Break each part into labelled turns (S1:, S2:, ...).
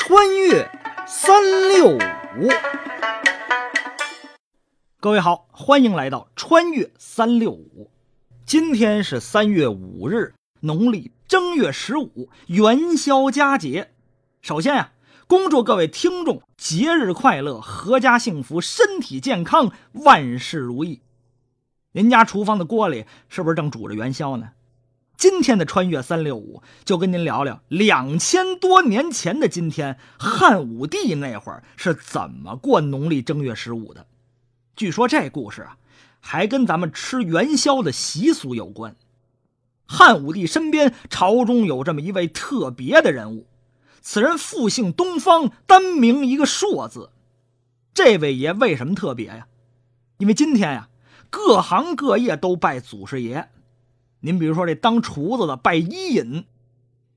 S1: 穿越三六五，各位好，欢迎来到穿越三六五。今天是三月五日，农历正月十五，元宵佳节。首先呀，恭祝各位听众节日快乐，阖家幸福，身体健康，万事如意。您家厨房的锅里是不是正煮着元宵呢？今天的穿越三六五就跟您聊聊两千多年前的今天，汉武帝那会儿是怎么过农历正月十五的。据说这故事啊，还跟咱们吃元宵的习俗有关。汉武帝身边朝中有这么一位特别的人物，此人复姓东方，单名一个硕字。这位爷为什么特别呀？因为今天呀，各行各业都拜祖师爷。您比如说，这当厨子的拜伊尹，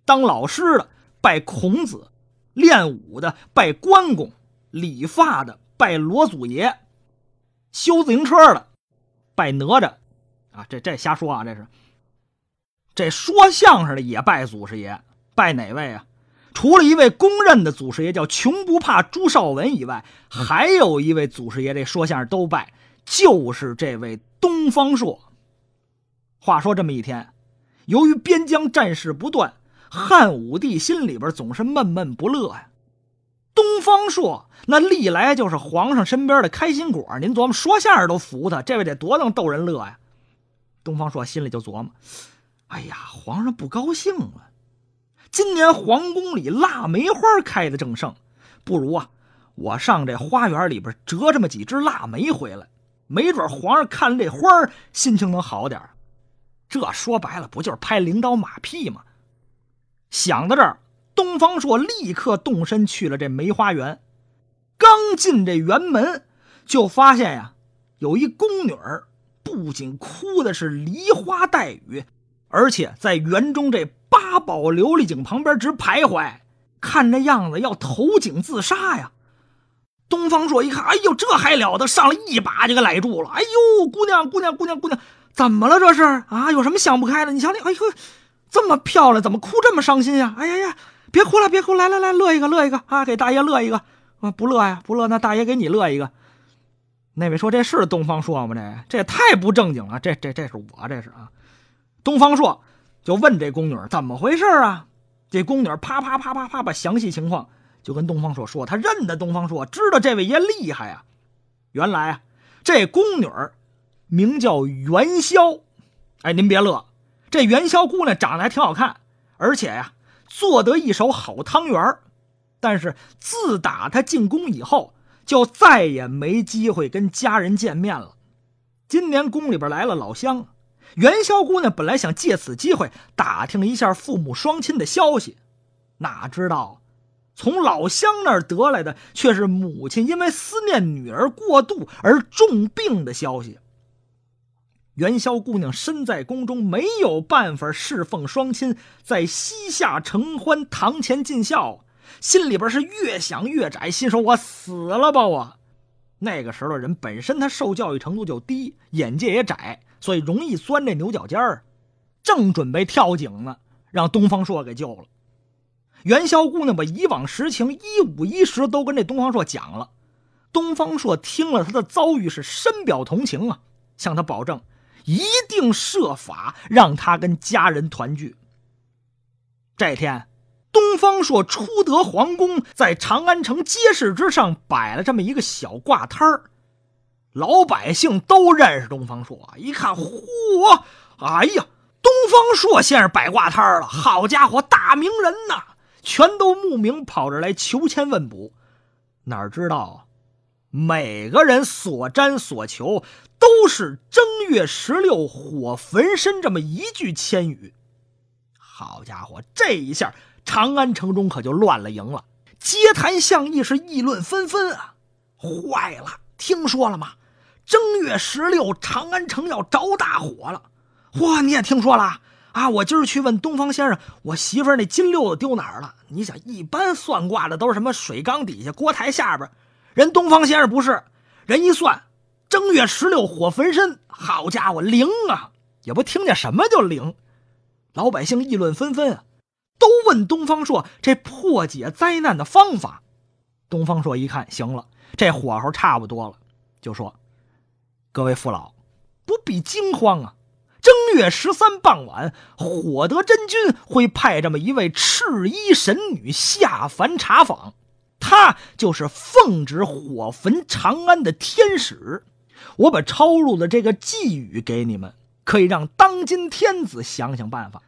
S1: 当老师的拜孔子，练武的拜关公，理发的拜罗祖爷，修自行车的拜哪吒，啊，这这瞎说啊，这是。这说相声的也拜祖师爷，拜哪位啊？除了一位公认的祖师爷叫穷不怕朱绍文以外，还有一位祖师爷，这说相声都拜，就是这位东方朔。话说这么一天，由于边疆战事不断，汉武帝心里边总是闷闷不乐呀。东方朔那历来就是皇上身边的开心果，您琢磨说相声都服他，这位得多能逗人乐呀。东方朔心里就琢磨：哎呀，皇上不高兴了。今年皇宫里腊梅花开的正盛，不如啊，我上这花园里边折这么几枝腊梅回来，没准皇上看这花心情能好点这说白了不就是拍领导马屁吗？想到这儿，东方朔立刻动身去了这梅花园。刚进这园门，就发现呀，有一宫女儿，不仅哭的是梨花带雨，而且在园中这八宝琉璃井旁边直徘徊，看这样子要投井自杀呀。东方朔一看，哎呦，这还了得！上来一把就给揽住了。哎呦，姑娘，姑娘，姑娘，姑娘。怎么了这是啊？有什么想不开的？你瞧你，哎呦，这么漂亮，怎么哭这么伤心呀？哎呀呀，别哭了，别哭，来来来，乐一个，乐一个啊！给大爷乐一个啊！不乐呀，不乐，那大爷给你乐一个。那位说这是东方朔吗？这这也太不正经了。这这这是我这是啊。东方朔就问这宫女怎么回事啊？这宫女啪啪啪啪啪把详细情况就跟东方朔说。他认得东方朔，知道这位爷厉害啊。原来啊，这宫女。名叫元宵，哎，您别乐，这元宵姑娘长得还挺好看，而且呀，做得一手好汤圆但是自打她进宫以后，就再也没机会跟家人见面了。今年宫里边来了老乡，元宵姑娘本来想借此机会打听一下父母双亲的消息，哪知道，从老乡那儿得来的却是母亲因为思念女儿过度而重病的消息。元宵姑娘身在宫中，没有办法侍奉双亲，在膝下承欢，堂前尽孝，心里边是越想越窄，心说：“我死了吧！”我那个时候人本身他受教育程度就低，眼界也窄，所以容易钻这牛角尖儿。正准备跳井呢，让东方朔给救了。元宵姑娘把以往实情一五一十都跟这东方朔讲了。东方朔听了他的遭遇，是深表同情啊，向他保证。一定设法让他跟家人团聚。这天，东方朔初得皇宫，在长安城街市之上摆了这么一个小挂摊儿，老百姓都认识东方朔。一看，嚯，哎呀，东方朔先生摆挂摊儿了，好家伙，大名人呐！全都慕名跑这来求签问卜，哪知道，每个人所瞻所求。都是正月十六火焚身这么一句千语，好家伙，这一下长安城中可就乱了营了，街谈巷议是议论纷纷啊！坏了，听说了吗？正月十六长安城要着大火了！嚯，你也听说了啊？我今儿去问东方先生，我媳妇那金溜子丢哪儿了？你想，一般算卦的都是什么水缸底下、锅台下边，人东方先生不是，人一算。正月十六火焚身，好家伙，灵啊！也不听见什么就灵，老百姓议论纷纷啊。都问东方朔这破解灾难的方法。东方朔一看，行了，这火候差不多了，就说：“各位父老，不必惊慌啊！正月十三傍晚，火德真君会派这么一位赤衣神女下凡查访，他就是奉旨火焚长安的天使。我把抄录的这个寄语给你们，可以让当今天子想想办法。”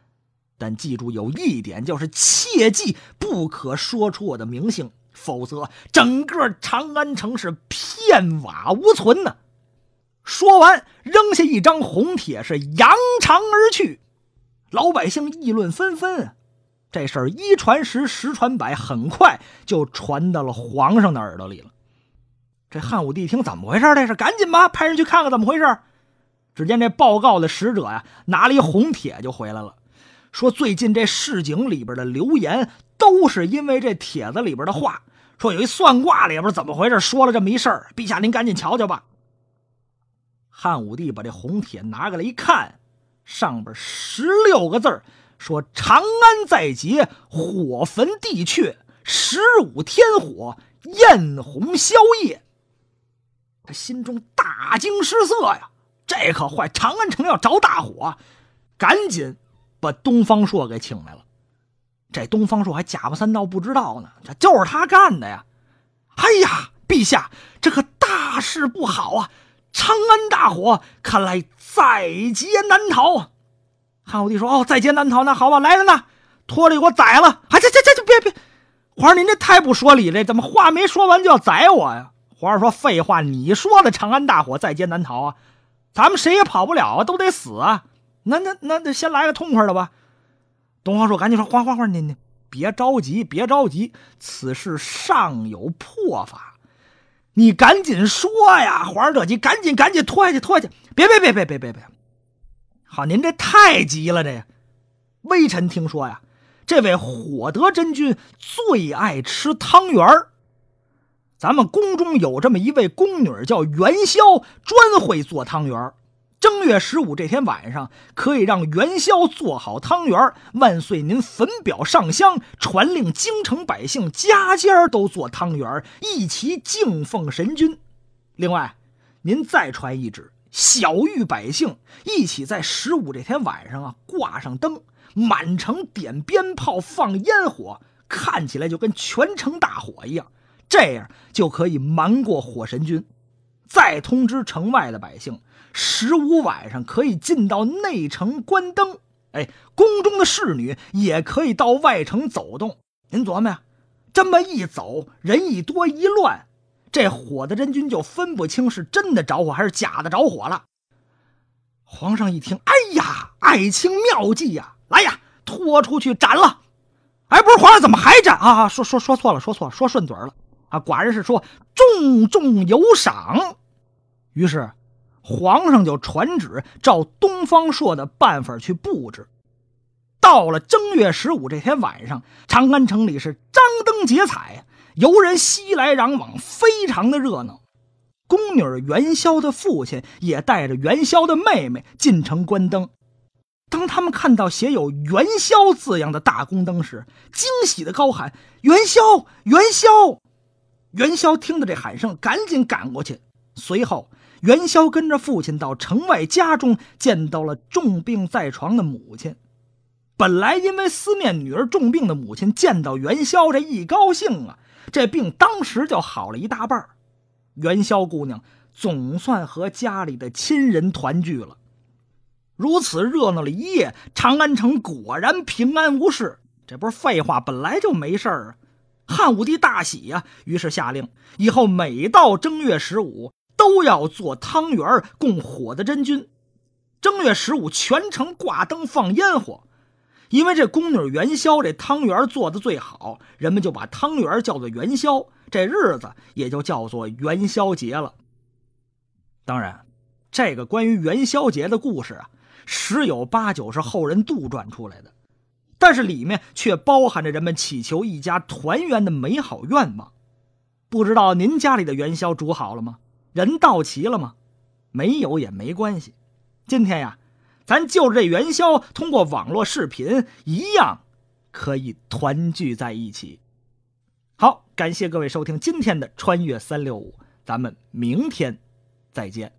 S1: 但记住有一点，就是切记不可说出我的名姓，否则整个长安城是片瓦无存呢。说完，扔下一张红帖，是扬长而去。老百姓议论纷纷，这事儿一传十，十传百，很快就传到了皇上的耳朵里了。这汉武帝一听怎么回事？这是赶紧吧，派人去看看怎么回事。只见这报告的使者呀，拿了一红帖就回来了。说最近这市井里边的流言，都是因为这帖子里边的话。说有一算卦里边怎么回事，说了这么一事儿。陛下您赶紧瞧瞧吧。汉武帝把这红帖拿过来一看，上边十六个字说长安在劫，火焚地阙，十五天火，焰红宵夜。他心中大惊失色呀，这可坏，长安城要着大火，赶紧。把东方朔给请来了，这东方朔还假不三道不知道呢，这就是他干的呀！哎呀，陛下，这可大事不好啊！长安大火，看来在劫难逃啊！汉武帝说：“哦，在劫难逃，那好吧，来人呐，拖着给我宰了！”哎，这这这这别别，皇上您这太不说理了，怎么话没说完就要宰我呀？皇上说：“废话，你说的长安大火，在劫难逃啊，咱们谁也跑不了啊，都得死啊！”那那那那，先来个痛快的吧。东方朔赶紧说：“缓缓缓，您您别着急，别着急，此事尚有破法，你赶紧说呀！皇上着急，赶紧赶紧拖下去，拖下去！别别别别别别别！好，您这太急了，这微臣听说呀，这位火德真君最爱吃汤圆咱们宫中有这么一位宫女叫元宵，专会做汤圆正月十五这天晚上，可以让元宵做好汤圆万岁，您焚表上香，传令京城百姓家家都做汤圆一起敬奉神君。另外，您再传一旨，小玉百姓一起在十五这天晚上啊，挂上灯，满城点鞭炮、放烟火，看起来就跟全城大火一样，这样就可以瞒过火神君。再通知城外的百姓。十五晚上可以进到内城关灯，哎，宫中的侍女也可以到外城走动。您琢磨呀，这么一走，人一多一乱，这火的真君就分不清是真的着火还是假的着火了。皇上一听，哎呀，爱卿妙计呀！来呀，拖出去斩了。哎，不是皇上，怎么还斩啊？说说说错了，说错了，说顺嘴了啊！寡人是说重重有赏。于是。皇上就传旨，照东方朔的办法去布置。到了正月十五这天晚上，长安城里是张灯结彩，游人熙来攘往，非常的热闹。宫女元宵的父亲也带着元宵的妹妹进城观灯。当他们看到写有“元宵”字样的大宫灯时，惊喜的高喊：“元宵，元宵！”元宵听到这喊声，赶紧赶过去，随后。元宵跟着父亲到城外家中，见到了重病在床的母亲。本来因为思念女儿重病的母亲，见到元宵这一高兴啊，这病当时就好了一大半元宵姑娘总算和家里的亲人团聚了。如此热闹了一夜，长安城果然平安无事。这不是废话，本来就没事儿啊！汉武帝大喜呀，于是下令，以后每到正月十五。都要做汤圆供火的真君。正月十五，全城挂灯放烟火，因为这宫女元宵这汤圆做的最好，人们就把汤圆叫做元宵，这日子也就叫做元宵节了。当然，这个关于元宵节的故事啊，十有八九是后人杜撰出来的，但是里面却包含着人们祈求一家团圆的美好愿望。不知道您家里的元宵煮好了吗？人到齐了吗？没有也没关系。今天呀，咱就这元宵，通过网络视频一样，可以团聚在一起。好，感谢各位收听今天的《穿越三六五》，咱们明天再见。